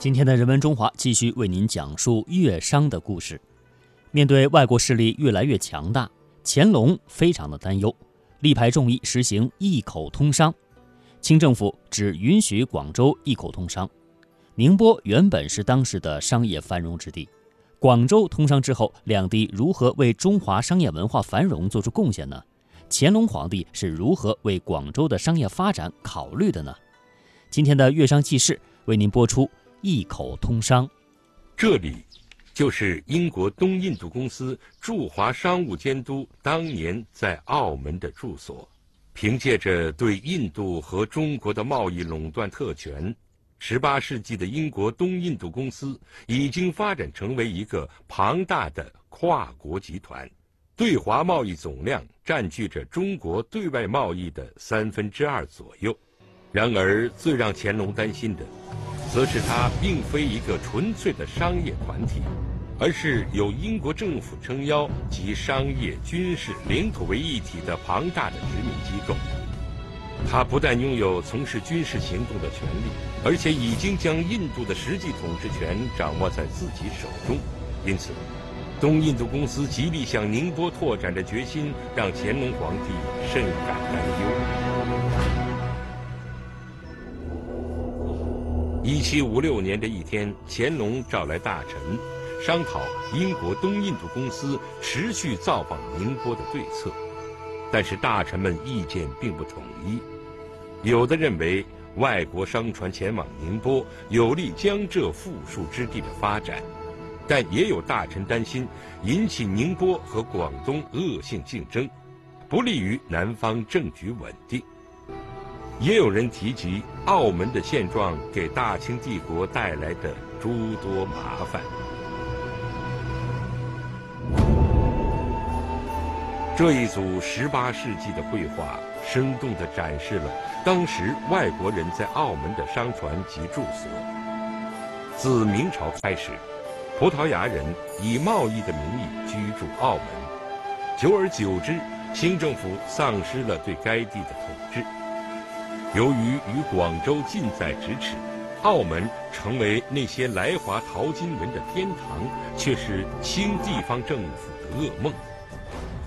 今天的人文中华继续为您讲述粤商的故事。面对外国势力越来越强大，乾隆非常的担忧，力排众议实行一口通商。清政府只允许广州一口通商。宁波原本是当时的商业繁荣之地，广州通商之后，两地如何为中华商业文化繁荣做出贡献呢？乾隆皇帝是如何为广州的商业发展考虑的呢？今天的粤商记事为您播出。一口通商，这里就是英国东印度公司驻华商务监督当年在澳门的住所。凭借着对印度和中国的贸易垄断特权，十八世纪的英国东印度公司已经发展成为一个庞大的跨国集团，对华贸易总量占据着中国对外贸易的三分之二左右。然而，最让乾隆担心的。则是它并非一个纯粹的商业团体，而是有英国政府撑腰及商业、军事领土为一体的庞大的殖民机构。它不但拥有从事军事行动的权利，而且已经将印度的实际统治权掌握在自己手中。因此，东印度公司极力向宁波拓展的决心，让乾隆皇帝甚感担忧。一七五六年的一天，乾隆召来大臣，商讨英国东印度公司持续造访宁波的对策。但是大臣们意见并不统一，有的认为外国商船前往宁波有利江浙富庶之地的发展，但也有大臣担心引起宁波和广东恶性竞争，不利于南方政局稳定。也有人提及澳门的现状给大清帝国带来的诸多麻烦。这一组十八世纪的绘画，生动地展示了当时外国人在澳门的商船及住所。自明朝开始，葡萄牙人以贸易的名义居住澳门，久而久之，清政府丧失了对该地的统治。由于与广州近在咫尺，澳门成为那些来华淘金人的天堂，却是清地方政府的噩梦。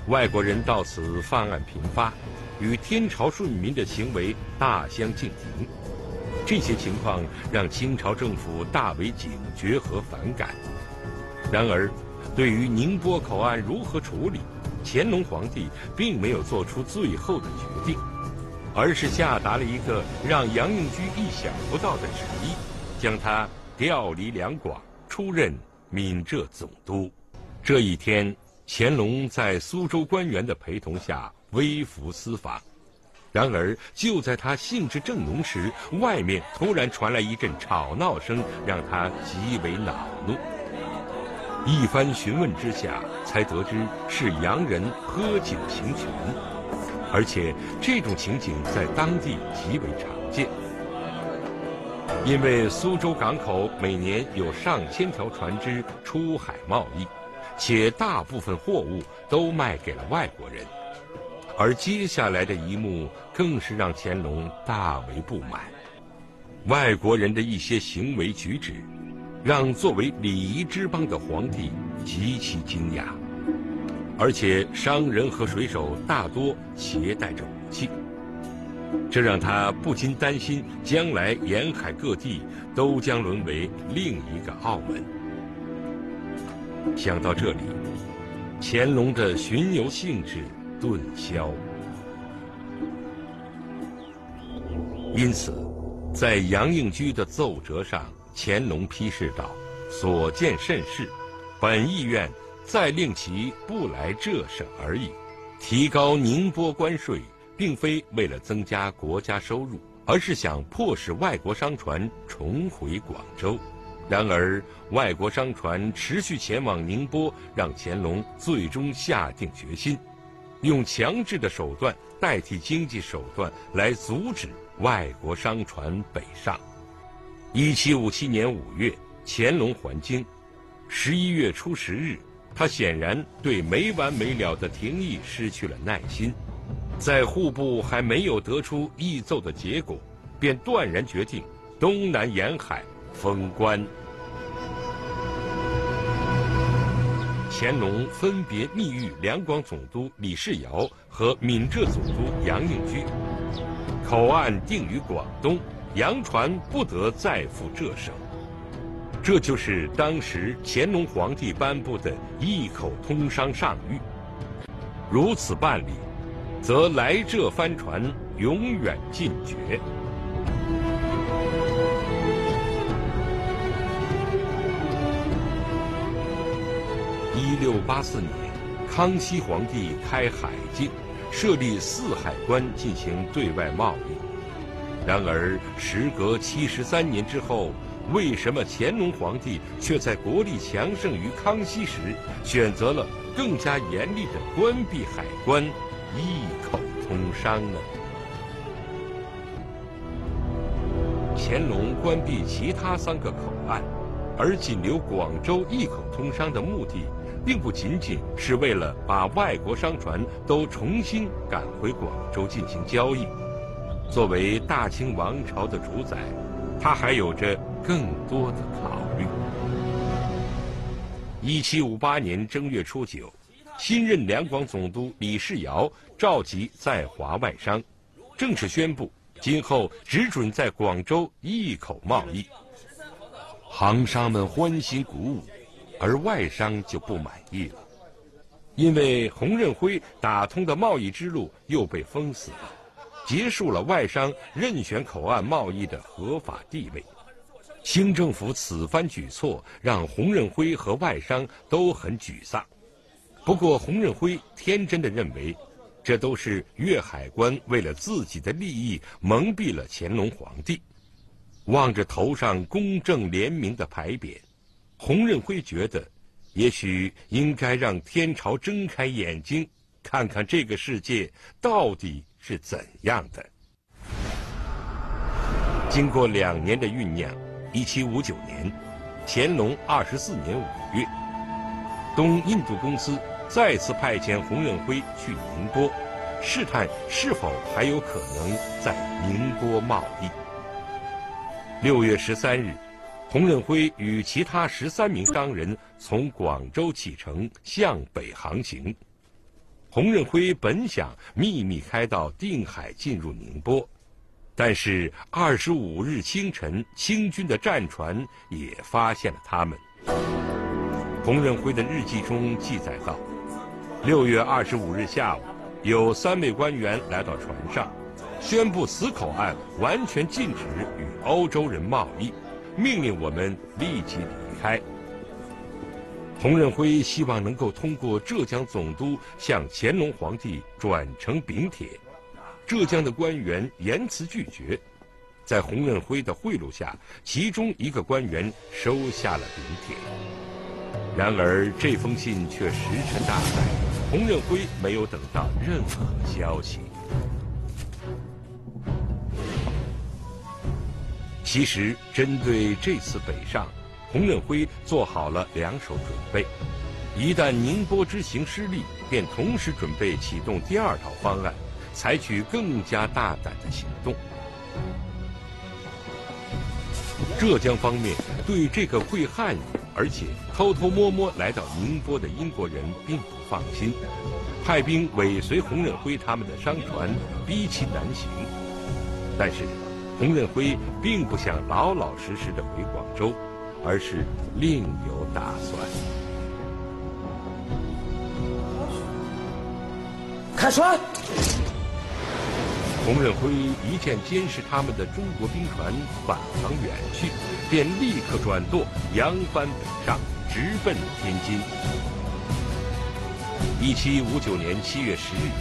外国人到此犯案频发，与天朝顺民的行为大相径庭。这些情况让清朝政府大为警觉和反感。然而，对于宁波口岸如何处理，乾隆皇帝并没有做出最后的决定。而是下达了一个让杨应居意想不到的旨意，将他调离两广，出任闽浙总督。这一天，乾隆在苏州官员的陪同下微服私访。然而，就在他兴致正浓时，外面突然传来一阵吵闹声，让他极为恼怒。一番询问之下，才得知是洋人喝酒行权。而且这种情景在当地极为常见，因为苏州港口每年有上千条船只出海贸易，且大部分货物都卖给了外国人。而接下来的一幕更是让乾隆大为不满，外国人的一些行为举止，让作为礼仪之邦的皇帝极其惊讶。而且商人和水手大多携带着武器，这让他不禁担心，将来沿海各地都将沦为另一个澳门。想到这里，乾隆的巡游兴致顿消。因此，在杨应居的奏折上，乾隆批示道：“所见甚是，本意愿。”再令其不来浙省而已。提高宁波关税，并非为了增加国家收入，而是想迫使外国商船重回广州。然而，外国商船持续前往宁波，让乾隆最终下定决心，用强制的手段代替经济手段来阻止外国商船北上。一七五七年五月，乾隆还京，十一月初十日。他显然对没完没了的廷议失去了耐心，在户部还没有得出议奏的结果，便断然决定东南沿海封关。乾隆分别密谕两广总督李世尧和闽浙总督杨应居，口岸定于广东，洋船不得再赴浙省。这就是当时乾隆皇帝颁布的一口通商上谕。如此办理，则来浙帆船永远禁绝。一六八四年，康熙皇帝开海禁，设立四海关进行对外贸易。然而，时隔七十三年之后，为什么乾隆皇帝却在国力强盛于康熙时，选择了更加严厉的关闭海关，一口通商呢？乾隆关闭其他三个口岸，而仅留广州一口通商的目的，并不仅仅是为了把外国商船都重新赶回广州进行交易。作为大清王朝的主宰，他还有着。更多的考虑。一七五八年正月初九，新任两广总督李世尧召集在华外商，正式宣布今后只准在广州一口贸易。行商们欢欣鼓舞，而外商就不满意了，因为洪任辉打通的贸易之路又被封死了，结束了外商任选口岸贸易的合法地位。清政府此番举措让洪任辉和外商都很沮丧。不过，洪任辉天真的认为，这都是粤海关为了自己的利益蒙蔽了乾隆皇帝。望着头上公正廉明的牌匾，洪任辉觉得，也许应该让天朝睁开眼睛，看看这个世界到底是怎样的。经过两年的酝酿。一七五九年，乾隆二十四年五月，东印度公司再次派遣洪任辉去宁波，试探是否还有可能在宁波贸易。六月十三日，洪任辉与其他十三名商人从广州启程向北航行。洪任辉本想秘密开到定海进入宁波。但是二十五日清晨，清军的战船也发现了他们。洪任辉的日记中记载道：六月二十五日下午，有三位官员来到船上，宣布死口岸完全禁止与欧洲人贸易，命令我们立即离开。洪任辉希望能够通过浙江总督向乾隆皇帝转呈禀帖。浙江的官员严词拒绝，在洪任辉的贿赂下，其中一个官员收下了禀帖。然而这封信却石沉大海，洪任辉没有等到任何消息。其实，针对这次北上，洪任辉做好了两手准备：一旦宁波之行失利，便同时准备启动第二套方案。采取更加大胆的行动。浙江方面对这个会汉语而且偷偷摸摸来到宁波的英国人并不放心，派兵尾随洪任辉他们的商船，逼其南行。但是，洪任辉并不想老老实实的回广州，而是另有打算。开船！洪任辉一见监视他们的中国兵船返航远去，便立刻转舵扬帆北上，直奔天津。一七五九年七月十日，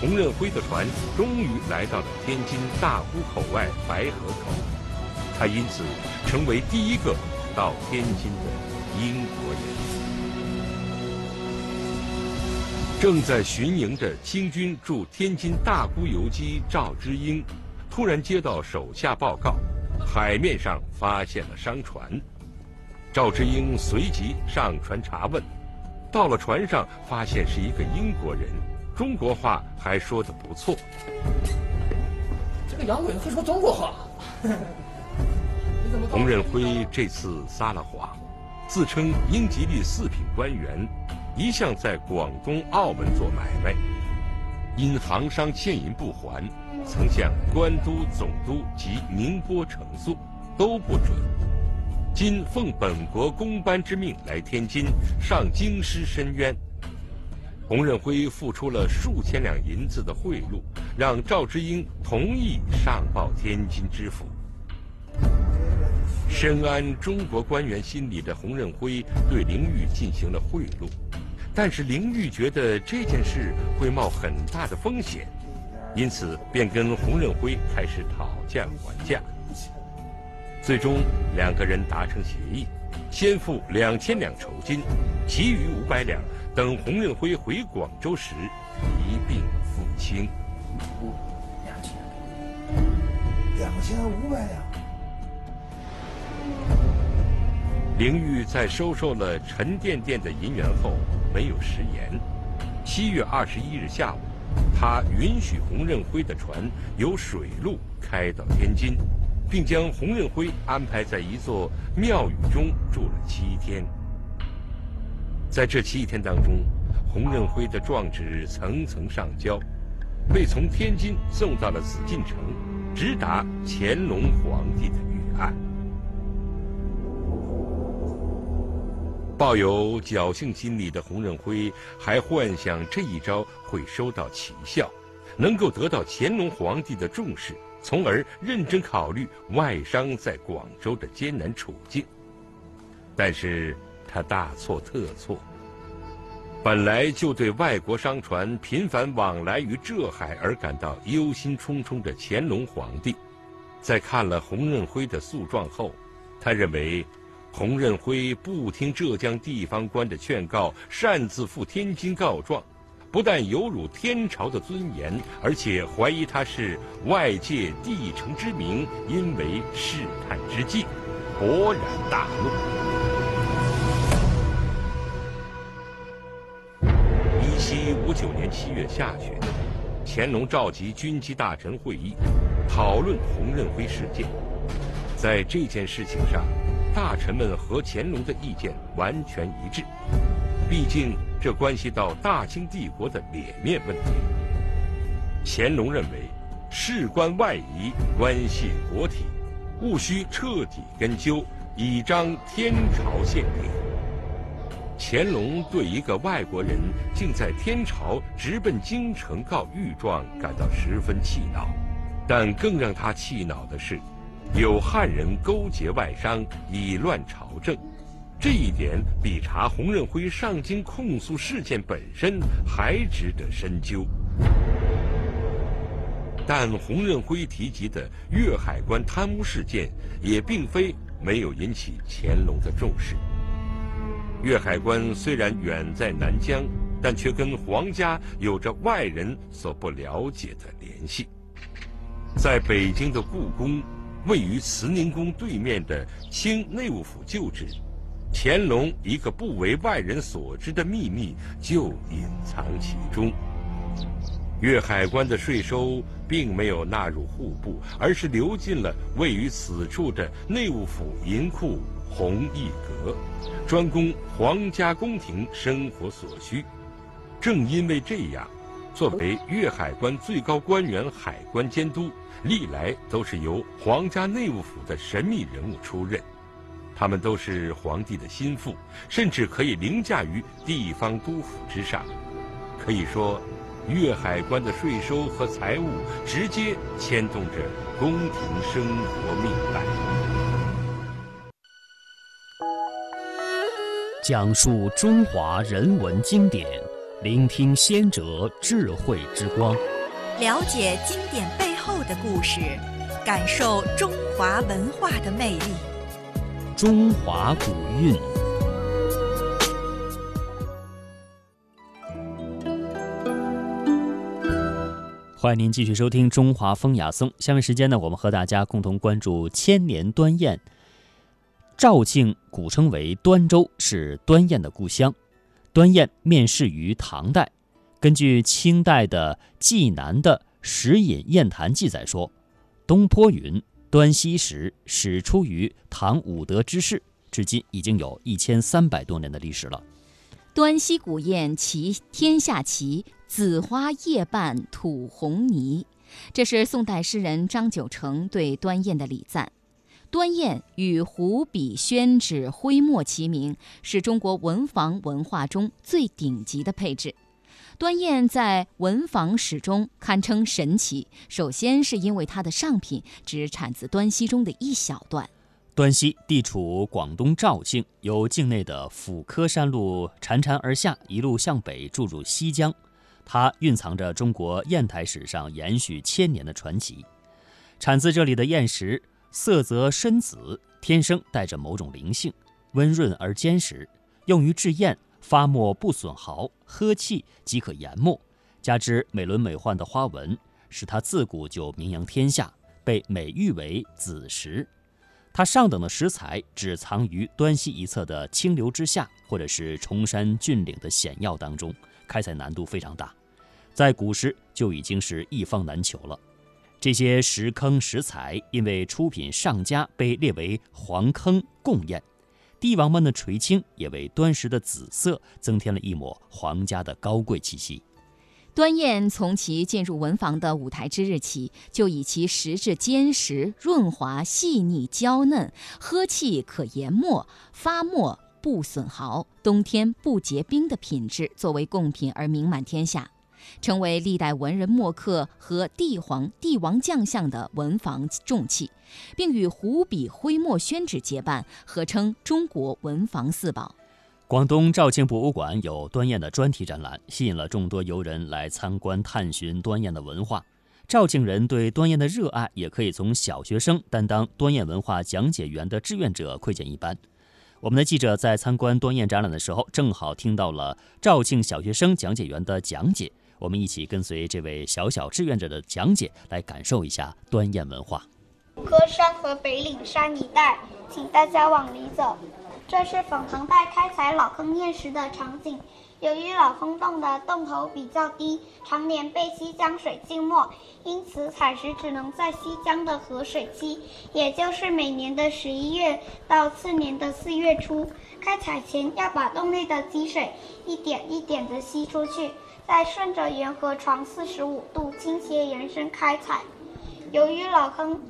洪任辉的船终于来到了天津大沽口外白河口，他因此成为第一个到天津的英国人。正在巡营的清军驻天津大沽游击赵之英，突然接到手下报告，海面上发现了商船。赵之英随即上船查问，到了船上，发现是一个英国人，中国话还说得不错。这个洋鬼子会说中国话，洪任辉这次撒了谎，自称英吉利四品官员，一向在广东、澳门做买卖，因行商欠银不还，曾向官督、总督及宁波呈诉，都不准。今奉本国公班之命来天津上京师申冤。洪任辉付出了数千两银子的贿赂，让赵之英同意上报天津知府。深谙中国官员心理的洪任辉对凌玉进行了贿赂，但是凌玉觉得这件事会冒很大的风险，因此便跟洪任辉开始讨价还价。最终两个人达成协议，先付两千两酬金，其余五百两等洪任辉回广州时一并付清。两千，两千五百两。凌玉在收受了沉甸甸的银元后，没有食言。七月二十一日下午，他允许洪任辉的船由水路开到天津，并将洪任辉安排在一座庙宇中住了七天。在这七天当中，洪任辉的状纸层层上交，被从天津送到了紫禁城，直达乾隆皇帝的抱有侥幸心理的洪任辉还幻想这一招会收到奇效，能够得到乾隆皇帝的重视，从而认真考虑外商在广州的艰难处境。但是他大错特错。本来就对外国商船频繁往来于浙海而感到忧心忡忡的乾隆皇帝，在看了洪任辉的诉状后，他认为。洪任辉不听浙江地方官的劝告，擅自赴天津告状，不但有辱天朝的尊严，而且怀疑他是外界帝城之名，因为试探之计，勃然大怒。一七五九年七月下旬，乾隆召集军机大臣会议，讨论洪任辉事件，在这件事情上。大臣们和乾隆的意见完全一致，毕竟这关系到大清帝国的脸面问题。乾隆认为，事关外夷，关系国体，务须彻底根究，以彰天朝宪令。乾隆对一个外国人竟在天朝直奔京城告御状感到十分气恼，但更让他气恼的是。有汉人勾结外商以乱朝政，这一点比查洪任辉上京控诉事件本身还值得深究。但洪任辉提及的粤海关贪污事件也并非没有引起乾隆的重视。粤海关虽然远在南疆，但却跟皇家有着外人所不了解的联系。在北京的故宫。位于慈宁宫对面的清内务府旧址，乾隆一个不为外人所知的秘密就隐藏其中。粤海关的税收并没有纳入户部，而是流进了位于此处的内务府银库弘毅阁，专供皇家宫廷生活所需。正因为这样。作为粤海关最高官员，海关监督历来都是由皇家内务府的神秘人物出任，他们都是皇帝的心腹，甚至可以凌驾于地方督府之上。可以说，粤海关的税收和财务直接牵动着宫廷生活命脉。讲述中华人文经典。聆听先哲智慧之光，了解经典背后的故事，感受中华文化的魅力。中华古韵。欢迎您继续收听《中华风雅颂》。下面时间呢，我们和大家共同关注千年端砚。肇庆古称为端州，是端砚的故乡。端砚面世于唐代，根据清代的《济南的石隐砚坛》记载说，东坡云：“端端溪石始出于唐武德之世，至今已经有一千三百多年的历史了。端溪古砚齐天下奇，紫花叶瓣吐红泥。这是宋代诗人张九成对端砚的礼赞。端砚与湖笔、宣纸、徽墨齐名，是中国文房文化中最顶级的配置。端砚在文房史中堪称神奇。首先是因为它的上品只产自端溪中的一小段。端溪地处广东肇庆，由境内的抚科山路潺潺而下，一路向北注入西江。它蕴藏着中国砚台史上延续千年的传奇。产自这里的砚石，色泽深紫，天生带着某种灵性，温润而坚实，用于制砚。发墨不损毫，呵气即可研墨，加之美轮美奂的花纹，使它自古就名扬天下，被美誉为紫石。它上等的石材只藏于端溪一侧的清流之下，或者是崇山峻岭的险要当中，开采难度非常大，在古时就已经是一方难求了。这些石坑石材因为出品上佳，被列为黄坑贡砚。帝王们的垂青也为端石的紫色增添了一抹皇家的高贵气息。端砚从其进入文房的舞台之日起，就以其石质坚实、润滑、细腻、娇嫩，喝气可研墨，发墨不损毫，冬天不结冰的品质作为贡品而名满天下。成为历代文人墨客和帝皇、帝王将相的文房重器，并与湖笔、徽墨、宣纸结伴，合称中国文房四宝。广东肇庆博物馆有端砚的专题展览，吸引了众多游人来参观探寻端砚的文化。肇庆人对端砚的热爱，也可以从小学生担当端砚文化讲解员的志愿者窥见一斑。我们的记者在参观端砚展览的时候，正好听到了肇庆小学生讲解员的讲解。我们一起跟随这位小小志愿者的讲解，来感受一下端砚文化。科山和北岭山一带，请大家往里走。这是粉唐代开采老坑砚石的场景。由于老坑洞的洞口比较低，常年被西江水浸没，因此采石只能在西江的河水期，也就是每年的十一月到次年的四月初。开采前要把洞内的积水一点一点地吸出去。再顺着沿河床四十五度倾斜延伸开采。由于老坑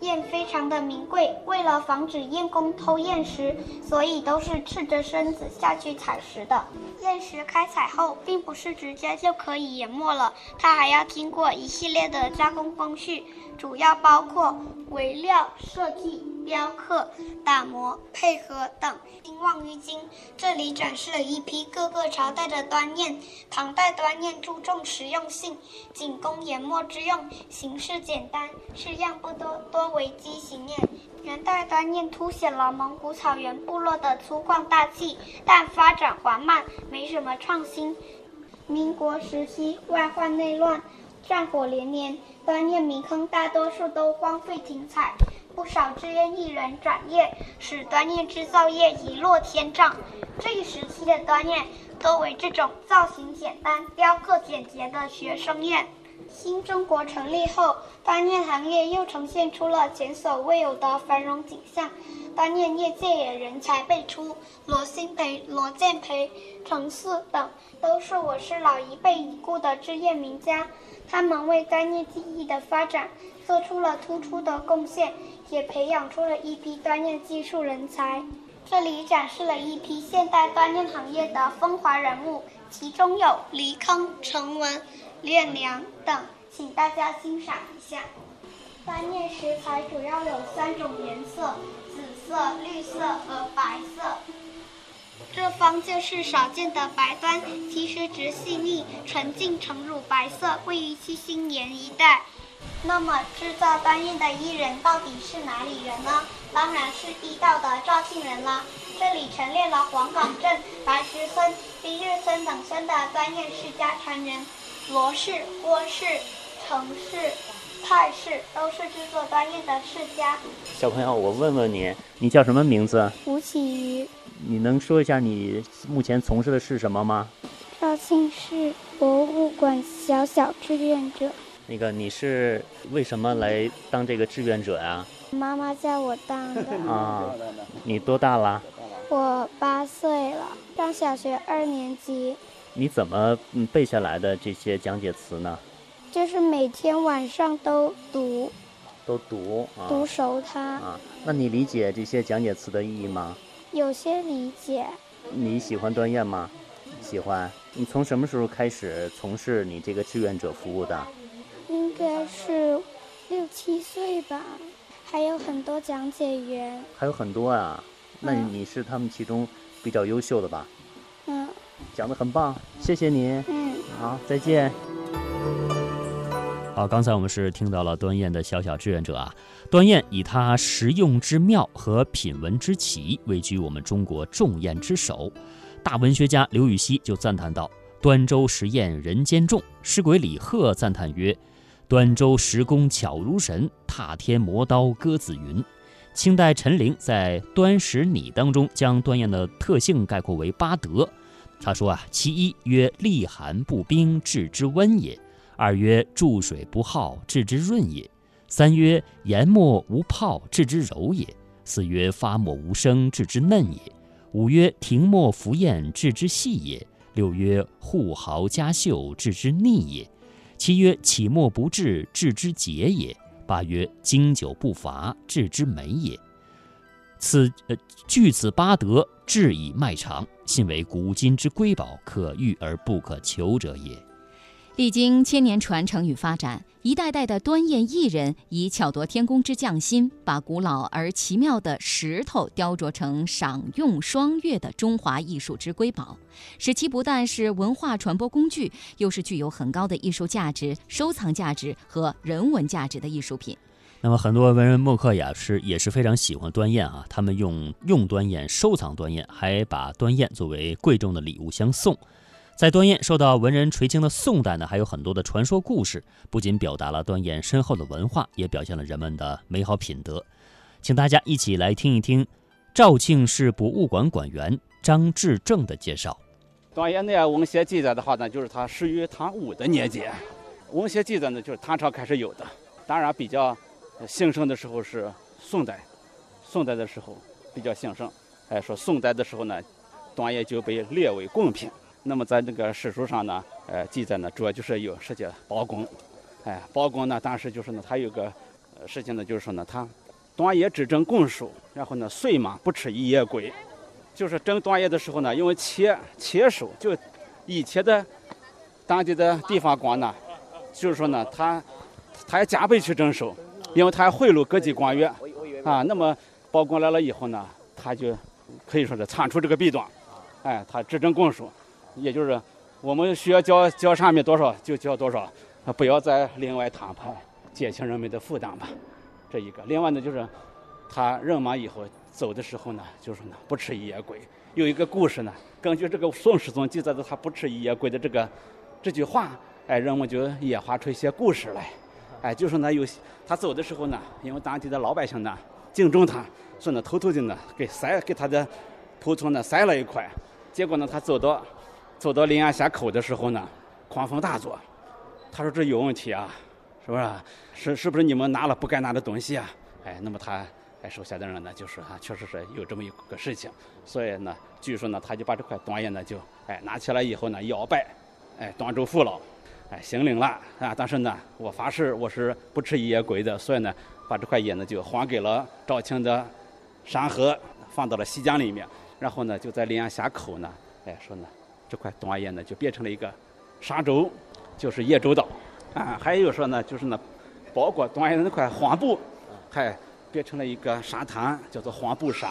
砚非常的名贵，为了防止砚工偷砚石，所以都是赤着身子下去采石的。砚石开采后，并不是直接就可以研墨了，它还要经过一系列的加工工序，主要包括围料设计。雕刻、打磨、配合等。望于今，这里展示了一批各个朝代的端砚。唐代端砚注重实用性，仅供研墨之用，形式简单，式样不多，多为畸形砚。元代端砚凸显了蒙古草原部落的粗犷大气，但发展缓慢，没什么创新。民国时期，外患内乱，战火连连，端砚迷坑大多数都荒废停采。不少志愿艺人转业，使端砚制造业一落千丈。这一时期的端砚多为这种造型简单、雕刻简洁的学生砚。新中国成立后，端砚行业又呈现出了前所未有的繁荣景象，端砚业界也人才辈出。罗新培、罗建培、程四等都是我市老一辈已故的制砚名家，他们为端砚技艺的发展做出了突出的贡献。也培养出了一批端砚技术人才。这里展示了一批现代端砚行业的风华人物，其中有黎坑、陈文、练良等，请大家欣赏一下。端砚石材主要有三种颜色：紫色、绿色和白色。这方就是少见的白端，其实质细腻、纯净，呈乳白色，位于七星岩一带。那么，制造端砚的艺人到底是哪里人呢？当然是地道的肇庆人啦。这里陈列了黄岗镇、白石村、丁日村等村的端砚世家传人，罗氏、郭氏、程氏、蔡氏都是制作端砚的世家。小朋友，我问问你，你叫什么名字？吴启瑜。你能说一下你目前从事的是什么吗？肇庆市博物馆小小志愿者。那个你是为什么来当这个志愿者呀？妈妈叫我当的。啊，你多大了？我八岁了，上小学二年级。你怎么嗯背下来的这些讲解词呢？就是每天晚上都读，都读啊。读熟它。啊，那你理解这些讲解词的意义吗？有些理解。你喜欢端砚吗？喜欢。你从什么时候开始从事你这个志愿者服务的？应该是六七岁吧。还有很多讲解员。还有很多啊。那你是他们其中比较优秀的吧？嗯。讲的很棒，谢谢你。嗯。好，再见。好，刚才我们是听到了端砚的小小志愿者啊。端砚以它实用之妙和品文之奇，位居我们中国重砚之首。大文学家刘禹锡就赞叹道：“端州石砚人间重。”诗鬼李贺赞叹曰：“端州石工巧如神，踏天磨刀割紫云。”清代陈琳在《端石拟》当中将端砚的特性概括为八德。他说啊，其一曰利寒不冰，治之温也。二曰注水不耗，治之润也；三曰研墨无泡，治之柔也；四曰发墨无声，治之嫩也；五曰停墨浮砚，治之细也；六曰护毫加绣，治之腻也；七曰起莫不至？至之节也；八曰经久不伐，至之美也。此呃据此八德，至以脉长，信为古今之瑰宝，可遇而不可求者也。历经千年传承与发展，一代代的端砚艺人以巧夺天工之匠心，把古老而奇妙的石头雕琢成赏用双悦的中华艺术之瑰宝，使其不但是文化传播工具，又是具有很高的艺术价值、收藏价值和人文价值的艺术品。那么，很多文人墨客呀是也是非常喜欢端砚啊，他们用用端砚收藏端砚，还把端砚作为贵重的礼物相送。在端砚受到文人垂青的宋代呢，还有很多的传说故事，不仅表达了端砚深厚的文化，也表现了人们的美好品德。请大家一起来听一听肇庆市博物馆馆员张志正的介绍。端砚呢，文献记载的话呢，就是它始于唐武的年间。文献记载呢，就是唐朝开始有的。当然，比较兴盛的时候是宋代，宋代的时候比较兴盛。哎，说宋代的时候呢，端砚就被列为贡品。那么在这个史书上呢，呃，记载呢，主要就是有涉及包公，哎，包公呢，当时就是呢，他有个呃事情呢，就是说呢，他端砚只争贡黍，然后呢，岁嘛不吃一夜归，就是争端砚的时候呢，因为切切手，就以前的当地的地方官呢，就是说呢，他他要加倍去征收，因为他要贿赂各级官员啊。那么包公来了以后呢，他就可以说是铲除这个弊端，哎，他只蒸贡黍。也就是我们需要交交上面多少就交多少，不要再另外摊派，减轻人们的负担吧。这一个，另外呢就是他人嘛以后走的时候呢，就是呢不吃一夜归。有一个故事呢，根据这个《宋史》中记载的他不吃一夜归的这个这句话，哎，人们就演化出一些故事来。哎，就说呢有他走的时候呢，因为当地的老百姓呢敬重他，所以呢偷偷的呢给塞给他的头上呢塞了一块，结果呢他走到。走到临安峡口的时候呢，狂风大作。他说：“这有问题啊，是不是？是是不是你们拿了不该拿的东西啊？”哎，那么他哎手下的人呢就说：“啊，确实是有这么一个事情。”所以呢，据说呢，他就把这块端砚呢就哎拿起来以后呢摇摆，哎端州父老，哎行领了啊。但是呢，我发誓我是不吃野鬼的，所以呢，把这块砚呢就还给了肇庆的山河，放到了西江里面。然后呢，就在临安峡口呢，哎说呢。这块端砚呢，就变成了一个沙洲，就是叶洲岛，啊，还有说呢，就是呢，包括端砚的那块黄布，还变成了一个沙滩，叫做黄布沙，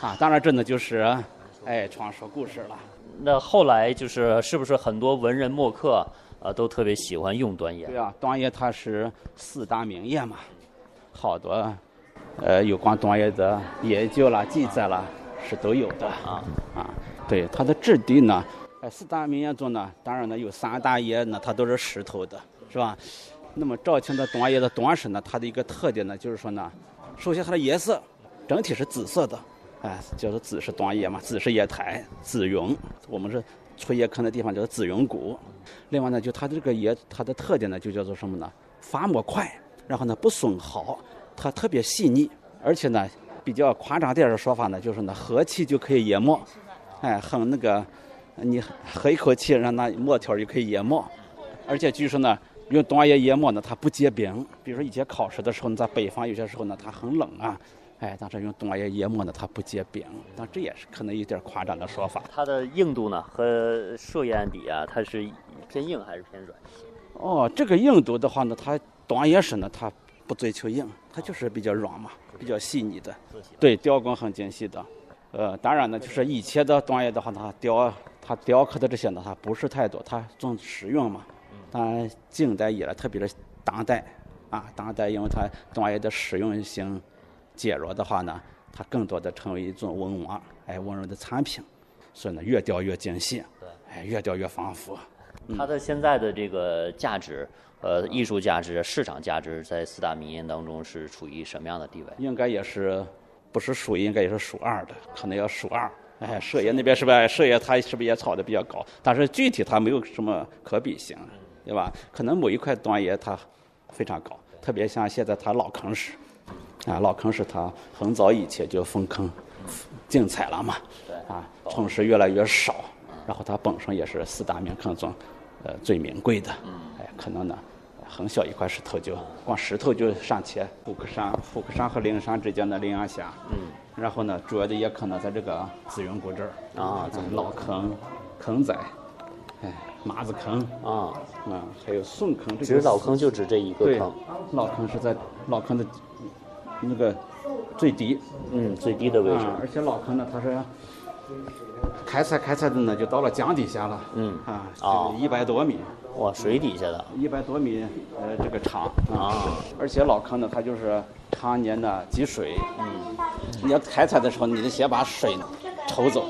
啊，当然这呢就是，哎，传说故事了。那后来就是是不是很多文人墨客啊都特别喜欢用端砚？对啊，端砚它是四大名砚嘛，好多，呃，有关端砚的研究啦、记载啦是都有的啊啊，对它的质地呢。哎，四大名砚中呢，当然呢有三大砚呢，它都是石头的，是吧？那么肇庆的端砚的端石呢，它的一个特点呢，就是说呢，首先它的颜色整体是紫色的，哎，叫做紫石端砚嘛，紫石砚台，紫云，我们是出砚坑的地方叫做紫云谷。另外呢，就它的这个砚，它的特点呢，就叫做什么呢？发沫快，然后呢不损耗，它特别细腻，而且呢比较夸张点的说法呢，就是呢和气就可以研沫，哎，很那个，你喝一口气，让那墨条就可以研磨，而且据说呢。用冬叶研磨呢，它不结冰。比如说以前考试的时候，你在北方有些时候呢，它很冷啊，哎，但是用冬叶研磨呢，它不结冰。但这也是可能有点夸张的说法。它的硬度呢和歙岩比啊，它是偏硬还是偏软？哦，这个硬度的话呢，它冬叶是呢，它不追求硬，它就是比较软嘛，比较细腻的。对，雕工很精细的。呃，当然呢，就是以前的冬叶的话，它雕它雕刻的这些呢，它不是太多，它重实用嘛。当然，近代以来，特别是当代，啊，当代因为它专业的实用性减弱的话呢，它更多的成为一种文玩，哎，文人的产品，所以呢，越雕越精细，哎，越雕越丰富。它的现在的这个价值，呃，艺术价值、市场价值，在四大名窑当中是处于什么样的地位？应该也是，不是数一，应该也是数二的，可能要数二。哎，舍爷那边是不是？舍爷他是不是也炒的比较高？但是具体它没有什么可比性。对吧？可能某一块端叶它非常高，特别像现在它老坑石，啊，老坑石它很早以前就封坑竞采了嘛，啊，城市越来越少，然后它本身也是四大名坑中，呃，最名贵的，哎，可能呢，很小一块石头就光石头就上千，虎克山，虎克山和灵山之间的灵阳峡，嗯，然后呢，主要的也可能在这个紫云谷这儿，啊，老坑，坑仔。哎，麻子坑啊，啊，还有宋坑。其实老坑就指这一个坑。老坑是在老坑的那个最低，嗯，最低的位置。而且老坑呢，它是开采开采的呢，就到了江底下了。嗯啊，啊，一百多米。哇，水底下的。一百多米，呃，这个长啊。而且老坑呢，它就是常年的积水。嗯。你要开采的时候，你得先把水抽走。